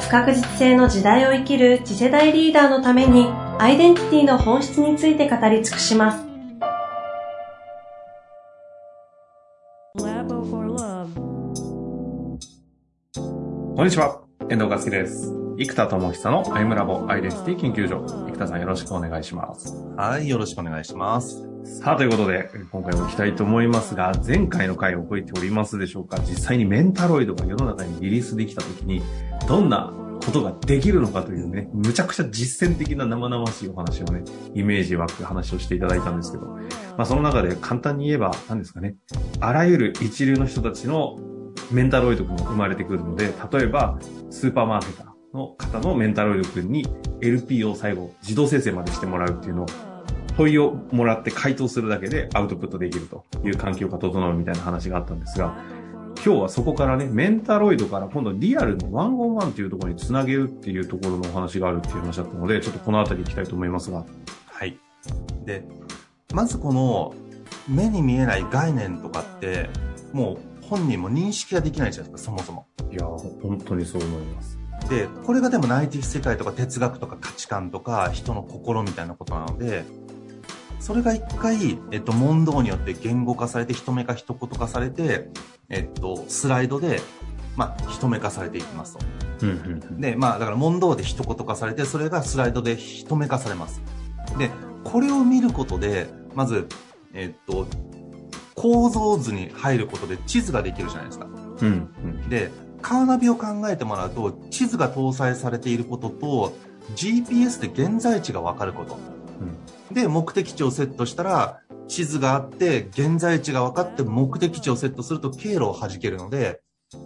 不確実性の時代を生きる次世代リーダーのためにアイデンティティの本質について語り尽くします。こんにちは、遠藤和樹です。生田智久のアイムラボアイデンティティ研究所。生田さんよろしくお願いします。はい、よろしくお願いします。さあ、ということで、今回も行きたいと思いますが、前回の回を覚えておりますでしょうか？実際にメンタロイドが世の中にリリースできた時に、どんなことができるのかというね、むちゃくちゃ実践的な生々しいお話をね、イメージ湧く話をしていただいたんですけど、まあその中で簡単に言えば、何ですかね、あらゆる一流の人たちのメンタロイド君が生まれてくるので、例えば、スーパーマーケターの方のメンタロイド君に LP を最後自動生成までしてもらうっていうのを問いをもらって回答するだけでアウトプットできるという環境が整うみたいな話があったんですが、今日はそこからね、メンタロイドから今度リアルのワンオンワンっていうところにつなげるっていうところのお話があるっていう話だったので、ちょっとこの辺り行きたいと思いますが。はい。で、まずこの目に見えない概念とかって、もう本人も認識ができないじゃないですか、そもそも。いや、本当にそう思います。で、これがでも内的世界とか哲学とか価値観とか人の心みたいなことなので、それが一回、えっと、問答によって言語化されて、人目か一言化されて、えっと、スライドで、まあ、人目化されていきますと。うんうんうん、で、まあ、だから問答で一言化されて、それがスライドで人目化されます。で、これを見ることで、まず、えっと、構造図に入ることで地図ができるじゃないですか。うん、うん、で、カーナビを考えてもらうと、地図が搭載されていることと、GPS で現在地がわかること。うん、で、目的地をセットしたら、地図があって、現在地が分かって目的地をセットすると経路を弾けるので、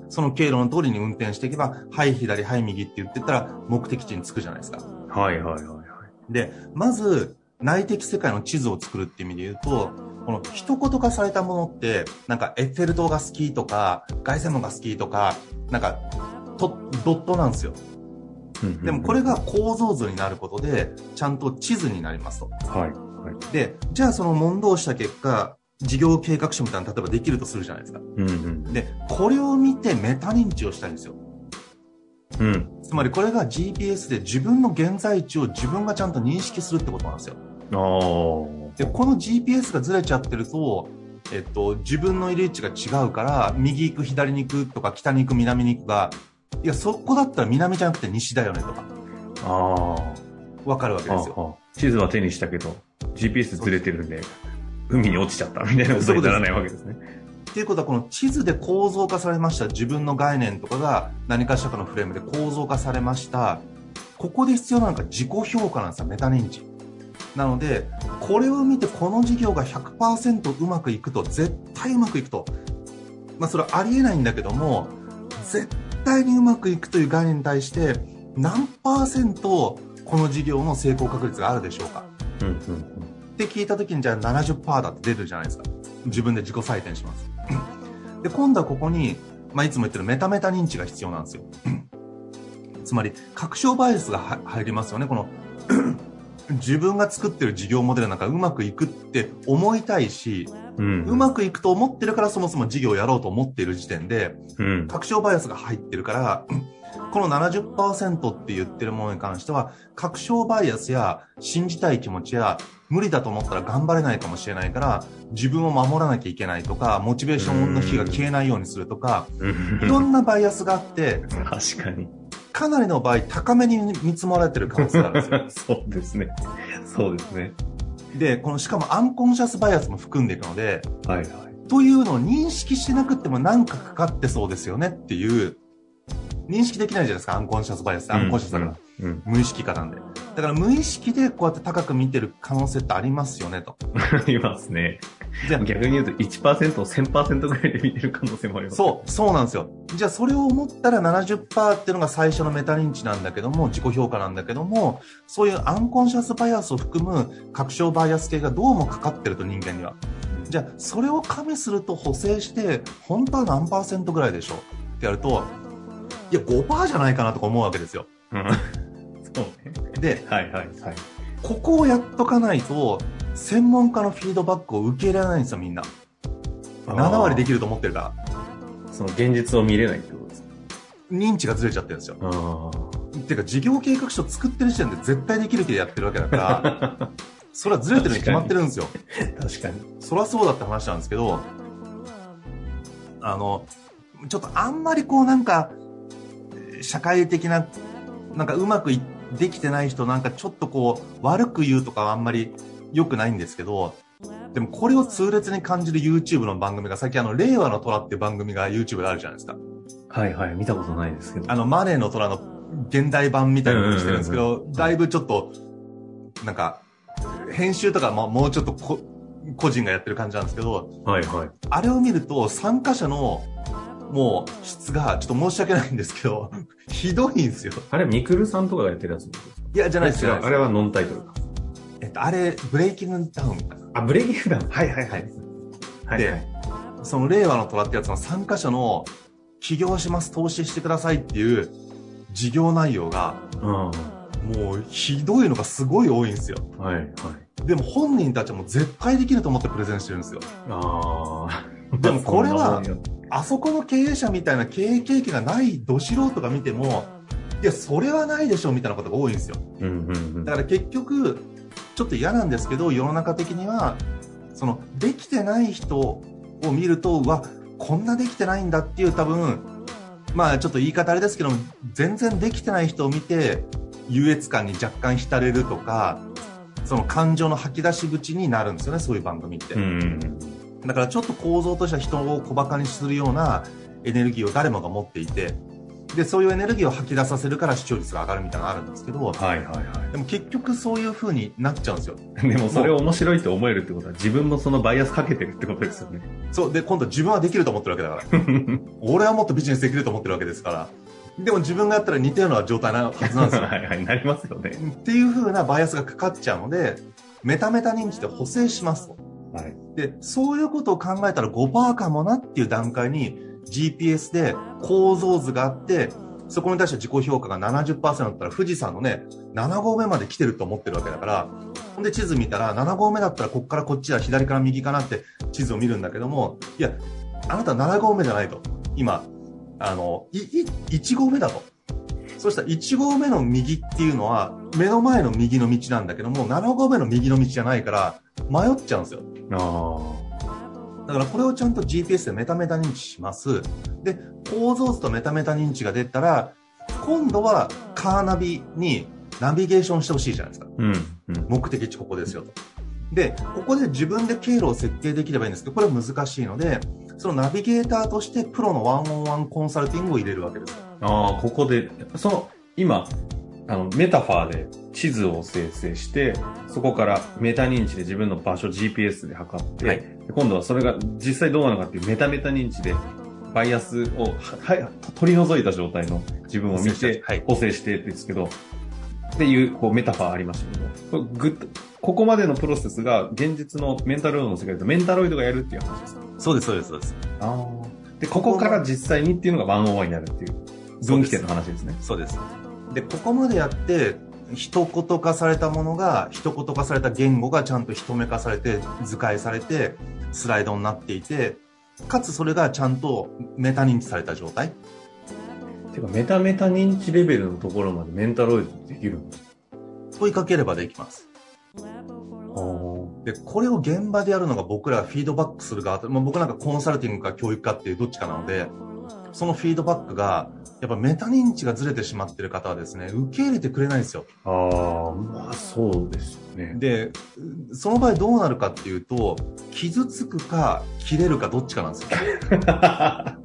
その経路の通りに運転していけば、はい左、はい右って言ってたら目的地に着くじゃないですか。はいはいはいはい。で、まず、内的世界の地図を作るっていう意味で言うと、この一言化されたものって、なんかエッフェル塔が好きとか、凱旋門が好きとか、なんか、と、ドットなんですよ。でもこれが構造図になることで、ちゃんと地図になりますと。はい。はい、で、じゃあその問答した結果、事業計画書みたいな例えばできるとするじゃないですか。うんうん、で、これを見てメタ認知をしたいんですよ。うん。つまりこれが GPS で自分の現在地を自分がちゃんと認識するってことなんですよ。で、この GPS がずれちゃってると、えっと、自分のいる位置が違うから、右行く、左に行くとか、北に行く、南に行くが、いや、そこだったら南じゃなくて西だよねとか。ああ。わかるわけですよ。地図は手にしたけど、GPS ずれてるんで、海に落ちちゃったみたいなことにならないわけですね。っていうことは、この地図で構造化されました自分の概念とかが何かしらかのフレームで構造化されました。ここで必要なのが自己評価なんですよ、メタ認知。なので、これを見てこの事業が100%うまくいくと、絶対うまくいくと。まあ、それはありえないんだけども、絶対にうまくいくという概念に対して、何パーセントこの事業の成功確率があるでしょうか、うんうんうん、って聞いた時にじゃあ70%だって出るじゃないですか。自分で自己採点します。で、今度はここに、まあ、いつも言ってるメタメタ認知が必要なんですよ。つまり、確証バイアスが入りますよね。この 自分が作ってる事業モデルなんかうまくいくって思いたいし、うん、うまくいくと思ってるからそもそも事業をやろうと思っている時点で、うん、確証バイアスが入ってるから、この70%って言ってるものに関しては、確証バイアスや信じたい気持ちや、無理だと思ったら頑張れないかもしれないから、自分を守らなきゃいけないとか、モチベーションの火が消えないようにするとか、いろんなバイアスがあって、確かに。かなりの場合、高めに見積もられてる可能性があるんですよ。そうですね。そうですね。で、この、しかもアンコンシャスバイアスも含んでいくので、はいはい。というのを認識してなくても何かかかってそうですよねっていう、認識できないじゃないですか、アンコンシャスバイアス。アンコンシャスだから。うん、無意識下なんで。だから無意識でこうやって高く見てる可能性ってありますよねと。いますね。じゃあ逆に言うと1%を1000%ぐらいで見てる可能性もあります。そう、そうなんですよ。じゃあそれを思ったら70%っていうのが最初のメタ認知なんだけども、自己評価なんだけども、そういうアンコンシャスバイアスを含む確証バイアス系がどうもかかってると人間には。じゃあそれを加味すると補正して、本当は何パーセントぐらいでしょってやると、いや5%じゃないかなとか思うわけですよ。うん。そうね。で、はいはいはい。ここをやっとかないと、専門家のフィードバックを受け入れられないんですよ、みんな。7割できると思ってるから。その現実を見れないってことですか？認知がずれちゃってるんですよ。あっていうか、事業計画書作ってる時点で絶対できる気でやってるわけだから、それはずれてるに決まってるんですよ。あ。確かに。そりゃそうだって話なんですけど、あの、ちょっとあんまりこうなんか、社会的な、なんかうまくいできてない人なんかちょっとこう、悪く言うとかはあんまり良くないんですけど、でもこれを痛烈に感じる YouTube の番組が、最近あの、令和の虎っていう番組が YouTube であるじゃないですか。はいはい。見たことないですけど。あの、マネーの虎の現代版みたいなことしてるんですけうんど、だいぶちょっと、なんか、編集とかももうちょっとこ個人がやってる感じなんですけど、はいはい。あれを見ると参加者のもう質がちょっと申し訳ないんですけど、ひどいんですよ。あれ、ミクルさんとかがやってるやつですか？いや、じゃないですよ。あれはノンタイトルか。と、あれ、ブレイキングダウンかな。あ、ブレイキングダウン。はいはいはい。はいではい。その令和の虎ってやつの参加者の起業します、投資してくださいっていう事業内容が、うん。はもうひどいのがすごい多いんですよ。いはい。でも本人たちはもう絶対できると思ってプレゼンしてるんですよ。あ あ。でもこれはあそこの経営者みたいな経営経験がないど素人が見ても、いや、それはないでしょみたいなことが多いんですよ。うんうんうん。だから結局、ちょっと嫌なんですけど、世の中的には、その、できてない人を見ると、うわ、こんなできてないんだっていう多分、まあちょっと言い方あれですけども、全然できてない人を見て、優越感に若干浸れるとか、その感情の吐き出し口になるんですよね、そういう番組って。だからちょっと構造としては人を小馬鹿にするようなエネルギーを誰もが持っていて、で、そういうエネルギーを吐き出させるから視聴率が上がるみたいなのがあるんですけど、はいはいはでも結局そういう風になっちゃうんですよ。い。でもそれを面白いと思えるってことは自分もそのバイアスかけてるってことですよね。そう、で、今度自分はできると思ってるわけだから。俺はもっとビジネスできると思ってるわけですから。でも自分がやったら似たような状態なはずなんですよ。はいはい。なりますよね。っていう風なバイアスがかかっちゃうので、メタメタ認知で補正しますと。はい。で、そういうことを考えたら5%かもなっていう段階に GPS で構造図があって、そこに対して自己評価が70%だったら富士山のね、7合目まで来てると思ってるわけだから、ほんで地図見たら7合目だったらこっからこっちだ、左から右かなって地図を見るんだけども、いや、あなた7合目じゃないと。今、あの、い、い、1合目だと。そしたら1合目の右っていうのは目の前の右の道なんだけども、7合目の右の道じゃないから迷っちゃうんですよ。あだからこれをちゃんと GPS でメタメタ認知します。で、構造図とメタメタ認知が出たら、今度はカーナビにナビゲーションしてほしいじゃないですか。あ。うん。うん。目的地ここですよと。で、ここで自分で経路を設定できればいいんですけど、これは難しいので、そのナビゲーターとしてプロのワンオンワンコンサルティングを入れるわけです。ああ、ここで、その、今、あの、メタファーで地図を生成して、そこからメタ認知で自分の場所 GPS で測って、はいで今度はそれが実際どうなのかっていうメタメタ認知で、バイアスをは、はい、取り除いた状態の自分を見て、はい補正してですけど、っていう、こう、メタファーありましたけど、ぐここまでのプロセスが現実のメンタロイドの世界だとメンタロイドがやるっていう話ですか？そうです、そうです、そうです。ああ。で、ここから実際にっていうのがワンオンワンになるっていう、分岐点の話ですね。そうです。で、ここまでやって、一言化されたものが、一言化された言語がちゃんと一目化されて、図解されて、スライドになっていて、かつそれがちゃんとメタ認知された状態？てか、メタメタ認知レベルのところまでメンタロイドできる問いかければできます。で、これを現場でやるのが僕らがフィードバックする側と、まあ、僕なんかコンサルティングか教育かっていうどっちかなので、そのフィードバックが、やっぱメタ認知がずれてしまってる方はですね、受け入れてくれないんですよ。ああ、まあそうですよね。で、その場合どうなるかっていうと、傷つくか、切れるかどっちかなんですよ。確 か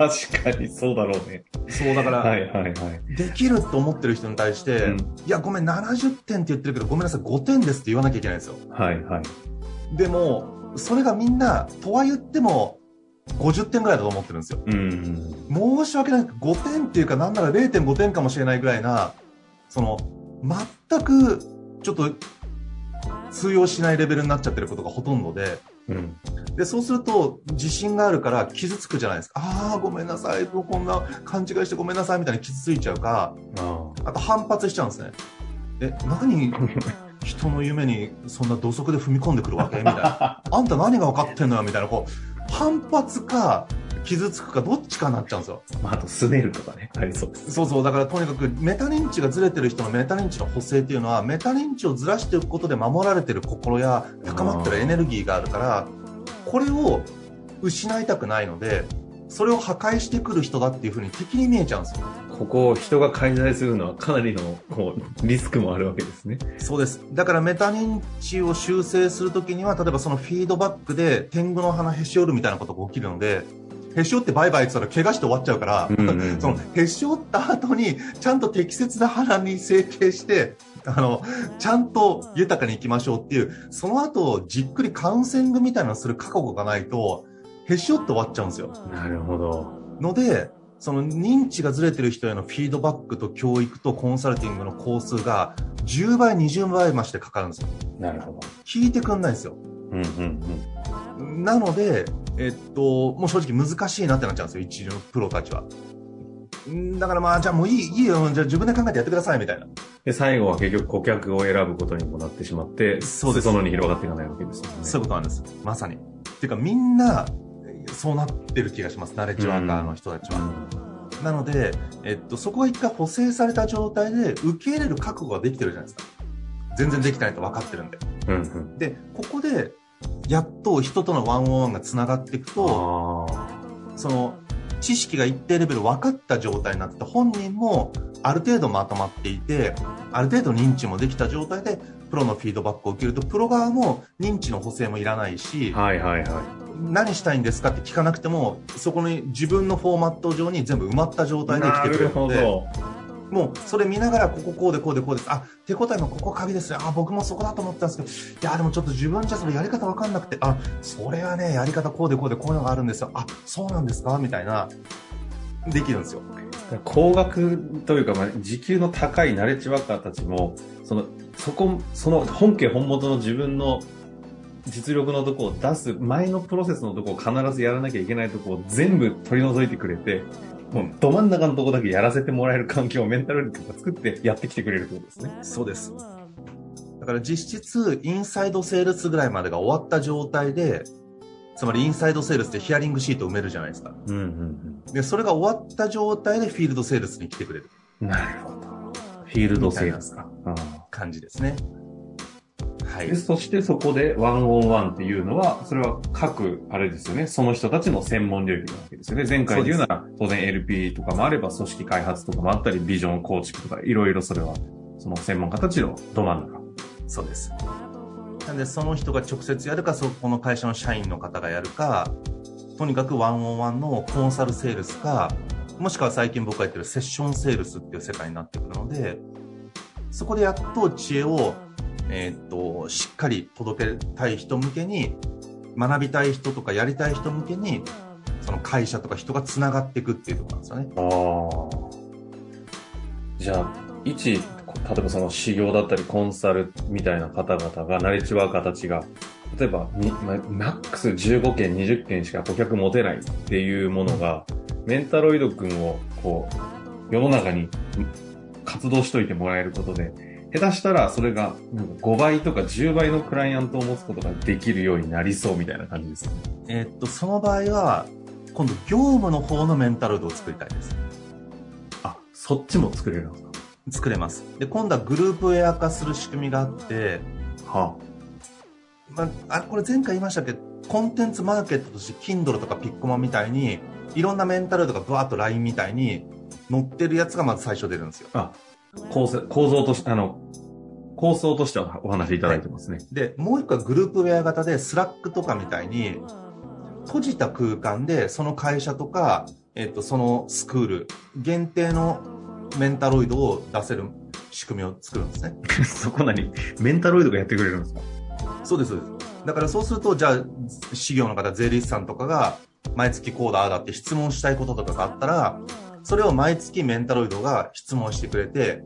確かにそうだろうね。そう、だから、はいはいはい。できると思ってる人に対して、うんいや、ごめん、70点って言ってるけど、ごめんなさい、5点ですって言わなきゃいけないんですよ。はいはい。でも、それがみんな、とは言っても、50点ぐらいだと思ってるんですよ。うん。申し訳ない。5点っていうか、なんなら0.5点かもしれないぐらいな、その、全く、ちょっと、通用しないレベルになっちゃってることがほとんどで、うん。で、そうすると、自信があるから傷つくじゃないですか。ああ、ごめんなさい。こんな勘違いしてごめんなさいみたいに傷ついちゃうか、ああと反発しちゃうんですね。え、何、人の夢にそんな土足で踏み込んでくるわけ？みたいな。あんた何が分かってんのよ？みたいな、こう、反発か、傷つくか、どっちかになっちゃうんですよ。あ。まあ、あと、すねるとかね。ありそうです。そうそう、だからとにかくメタ認知がずれてる人のメタ認知の補正っていうのは、メタ認知をずらしておくことで守られてる心や高まってるエネルギーがあるから、これを失いたくないので、それを破壊してくる人だっていうふうに敵に見えちゃうんですよ。ここを人が介在するのはかなりの、こう、リスクもあるわけですね。そうです。だからメタ認知を修正するときには、例えばそのフィードバックで天狗の花へし折るみたいなことが起きるので、へし折ってバイバイって言ったら怪我して終わっちゃうから、うんうんうんそのへし折った後にちゃんと適切な花に整形して、あの、ちゃんと豊かに生きましょうっていう、その後じっくりカウンセリングみたいなのをする覚悟がないと、へし折って終わっちゃうんですよ。なるほど。ので、その認知がずれてる人へのフィードバックと教育とコンサルティングの工数が10倍、20倍増してかかるんですよ。なるほど。聞いてくんないんですよ。うんうんうん。なので、えっと、もう正直難しいなってなっちゃうんですよ、一流のプロたちは。んだからまあ、じゃあもういい、いいよ、じゃあ自分で考えてやってください、みたいな。で、最後は結局顧客を選ぶことにもなってしまって、そうです裾野に広がっていかないわけですよね。そういうことなんです。まさに。っていうか、みんな、そうなってる気がします、ナレッジワーカーの人たちは。なので、えっと、そこが一回補正された状態で受け入れる覚悟ができてるじゃないですか。全然できてないと分かってるんで。うんうん。で、ここで、やっと人とのワンオンワンが繋がっていくと、あその知識が一定レベル分かった状態になって本人もある程度まとまっていてある程度認知もできた状態でプロのフィードバックを受けるとプロ側も認知の補正もいらないしあ。はいはいはい。何したいんですかって聞かなくてもそこに自分のフォーマット上に全部埋まった状態で来てくれるのでもうそれ見ながらこここうでこうでこうですあ手応えのここ鍵ですねあ僕もそこだと思ったんですけど。いやでもちょっと自分じゃそれやり方分かんなくて。あそれはねやり方こうでこうでこういうのがあるんですよ。あそうなんですかみたいな。できるんですよ。ど。高額というか、まあ、時給の高いナレッジワーカーたちも、その、そこ、その本家本元の自分の実力のとこを出す前のプロセスのとこを必ずやらなきゃいけないとこを全部取り除いてくれて、もうど真ん中のとこだけやらせてもらえる環境をメンタル力が作ってやってきてくれるってことですね。そうです。だから実質インサイドセールスぐらいまでが終わった状態でつまりインサイドセールスってヒアリングシートを埋めるじゃないですか。うんうんでそれが終わった状態でフィールドセールスに来てくれる。うん。なるほど。フィールドセールスか。うん。感じですねはいで、そしてそこでワンオンワンっていうのは、それは各、あれですよね、その人たちの専門領域なわけですよね。前回で言うなら、当然 LP とかもあれば、組織開発とかもあったり、ビジョン構築とか、いろいろそれは、その専門家たちのど真ん中。そうです。なんで、その人が直接やるか、そこの会社の社員の方がやるか、とにかくワンオンワンのコンサルセールスか、もしくは最近僕が言ってるセッションセールスっていう世界になってくるので、そこでやっと知恵を、えーっと、しっかり届けたい人向けに、学びたい人とかやりたい人向けに、その会社とか人が繋がっていくっていうところなんですよね。あ。じゃあ、一、例えばその修行だったりコンサルみたいな方々が、ナレッジワーカーたちが、例えばに、まマックス15件、20件しか顧客持てないっていうものが、メンタロイド君を、こう、世の中に活動しといてもらえることで、下手したらそれがなんか5倍とか10倍のクライアントを持つことができるようになりそうみたいな感じですよね。えーっと、その場合は、今度業務の方のメンタルドを作りたいです。あ、そっちも作れるんですか作れます。で、今度はグループウェア化する仕組みがあって、はまあ、あこれ前回言いましたけど、コンテンツマーケットとして Kindle とかピッコマみたいに、いろんなメンタルとかブワーッと LINE みたいに載ってるやつがまず最初出るんですよ。あ、構成、構造として、あの、構想としてはお話しいただいてますね。で、もう一個はグループウェア型で、 Slackとかみたいに、閉じた空間でその会社とか、えっと、そのスクール、限定のメンタロイドを出せる仕組みを作るんですね。そこ何メンタロイドがやってくれるんですか？そうです、そうです。だからそうすると、じゃあ、事業の方、税理士さんとかが、毎月こうだ、ああだって質問したいこととかがあったら、それを毎月メンタロイドが質問してくれて、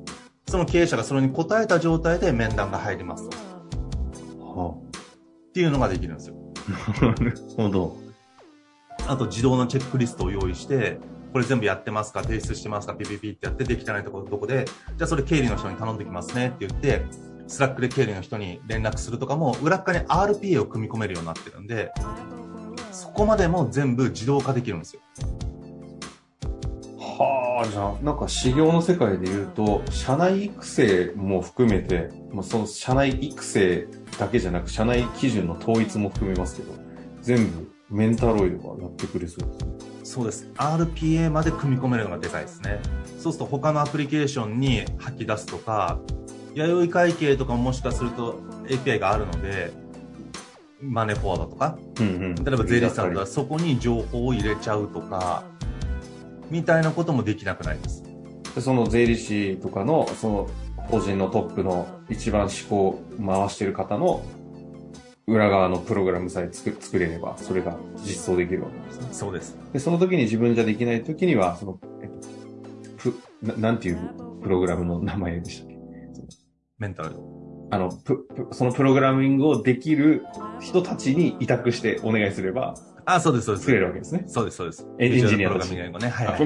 その経営者がそれに答えた状態で面談が入りますと。はっていうのができるんですよ。あ、なるほど。あと自動のチェックリストを用意して、これ全部やってますか？提出してますか？ピピピってやってできてないところどこで、じゃあそれ経理の人に頼んできますねって言って、 Slackで経理の人に連絡するとかも、裏っ側に RPA を組み込めるようになってるんで、そこまでも全部自動化できるんですよ。はあ、じゃあ、なんか士業の世界で言うと、社内育成も含めて、まあ、その社内育成だけじゃなく、社内基準の統一も含めますけど、全部メンタロイドがやってくれそうですね。そうです。RPA まで組み込めるのがでかいですね。そうすると他のアプリケーションに吐き出すとか、弥生会計とかももしかすると API があるので、マネーフォワードとか、うんうん。例えば税理士さんだったらそこに情報を入れちゃうとか、みたいなこともできなくないです。でその税理士とかの、その法人のトップの一番思考を回してる方の裏側のプログラムさえ作作れれば、それが実装できるわけですね。そうです。で、その時に自分じゃできない時には、その、えっと、プ、ななんていうプログラムの名前でしたっけ？メンタル。あの、プ、プそのプログラミングをできる人たちに委託してお願いすればあ、そうです、そうです。作れるわけですね。そうです、そうです。エンジニアプロたちグラミング言語ね。はいは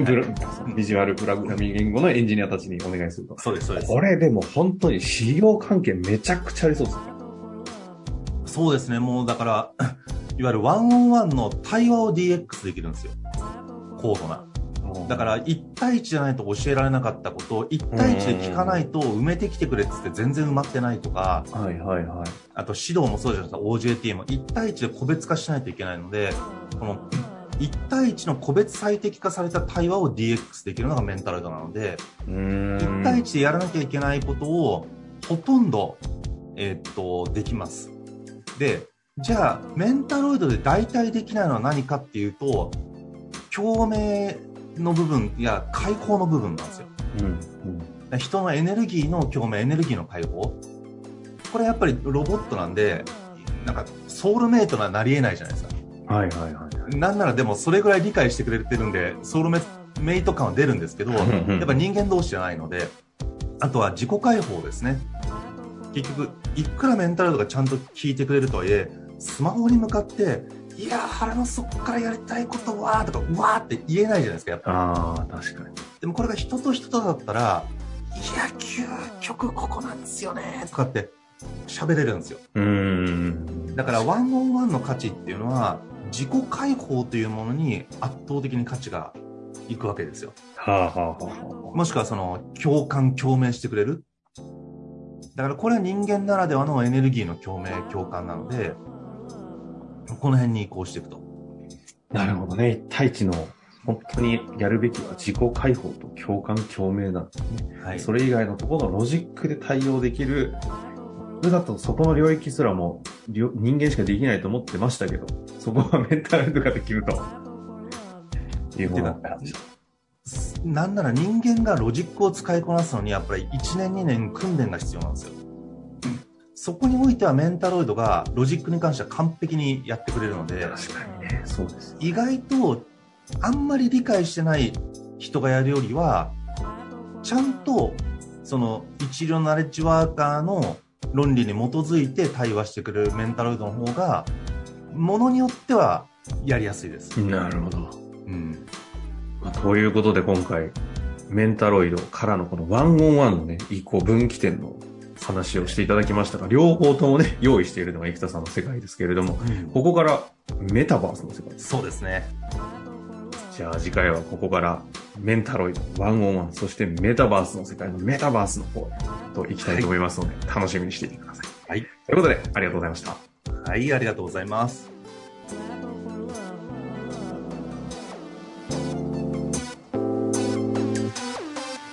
い。ビジュアルプログラミング言語のエンジニアたちにお願いすると。そうです、そうです。これでも本当に資料関係めちゃくちゃありそうですね。そうですね。もうだから、いわゆるワンオンワンの対話を DX できるんですよ。高度な。だから、1対1じゃないと教えられなかったことを、1対1で聞かないと埋めてきてくれっつって全然埋まってないとか、ら、はいはいはい。あと指導もそうじゃないですか、OJT も1対1で個別化しないといけないので、この1対1の個別最適化された対話を DX できるのがメンタロイドなので、うーん。1対1でやらなきゃいけないことをほとんど、えーっと、できます。で、じゃあ、メンタロイドで代替できないのは何かっていうと、共鳴の部分や解放の部分なんですよ。うん。うん。人のエネルギーの共鳴、エネルギーの解放。これやっぱりロボットなんで、なんかソウルメイトななり得ないじゃないですか。はいはいはい。なんならでもそれぐらい理解してくれてるんで、ソウルメメイト感は出るんですけど、やっぱ人間同士じゃないので、あとは自己解放ですね。結局、いくらメンタルとかちゃんと聞いてくれるとはいえ、スマホに向かって、いやー、腹の底からやりたいことは、とか、うわーって言えないじゃないですか、やっぱ。ああ、確かに。でもこれが人と人とだったら、いや、究極ここなんですよね、とかって喋れるんですよ。うーん。だから、ワンオンワンの価値っていうのは、自己解放というものに圧倒的に価値がいくわけですよ。はあはあはあはもしくはその、共感、共鳴してくれる。だからこれは人間ならではのエネルギーの共鳴、共感なので、この辺に移行していくと。あ。なるほどね。一対一の、本当にやるべきは自己解放と共感共鳴なんですね。はい。それ以外のところのロジックで対応できる、それだとそこの領域すらも人間しかできないと思ってましたけど、そこはメンタルとかできると。いうものなんなんなら人間がロジックを使いこなすのに、やっぱり1年2年訓練が必要なんですよ。そこにおいてはメンタロイドがロジックに関しては完璧にやってくれるので、確かにね、そうです。意外とあんまり理解してない人がやるよりは、ちゃんとその一流のナレッジワーカーの論理に基づいて対話してくれるメンタロイドの方が、ものによってはやりやすいです。なるほど。うん。まあということで今回、メンタロイドからのこのワンオンワンのね、移行分岐点の話をしていただきましたが、両方ともね、用意しているのが生田さんの世界ですけれども、ここからメタバースの世界。そうですね。じゃあ次回はここからメンタロイド、ワンオンワン、そしてメタバースの世界のメタバースの方へと行きたいと思いますので、楽しみにしていてください。はい。ということで、ありがとうございました。はい、ありがとうございます。「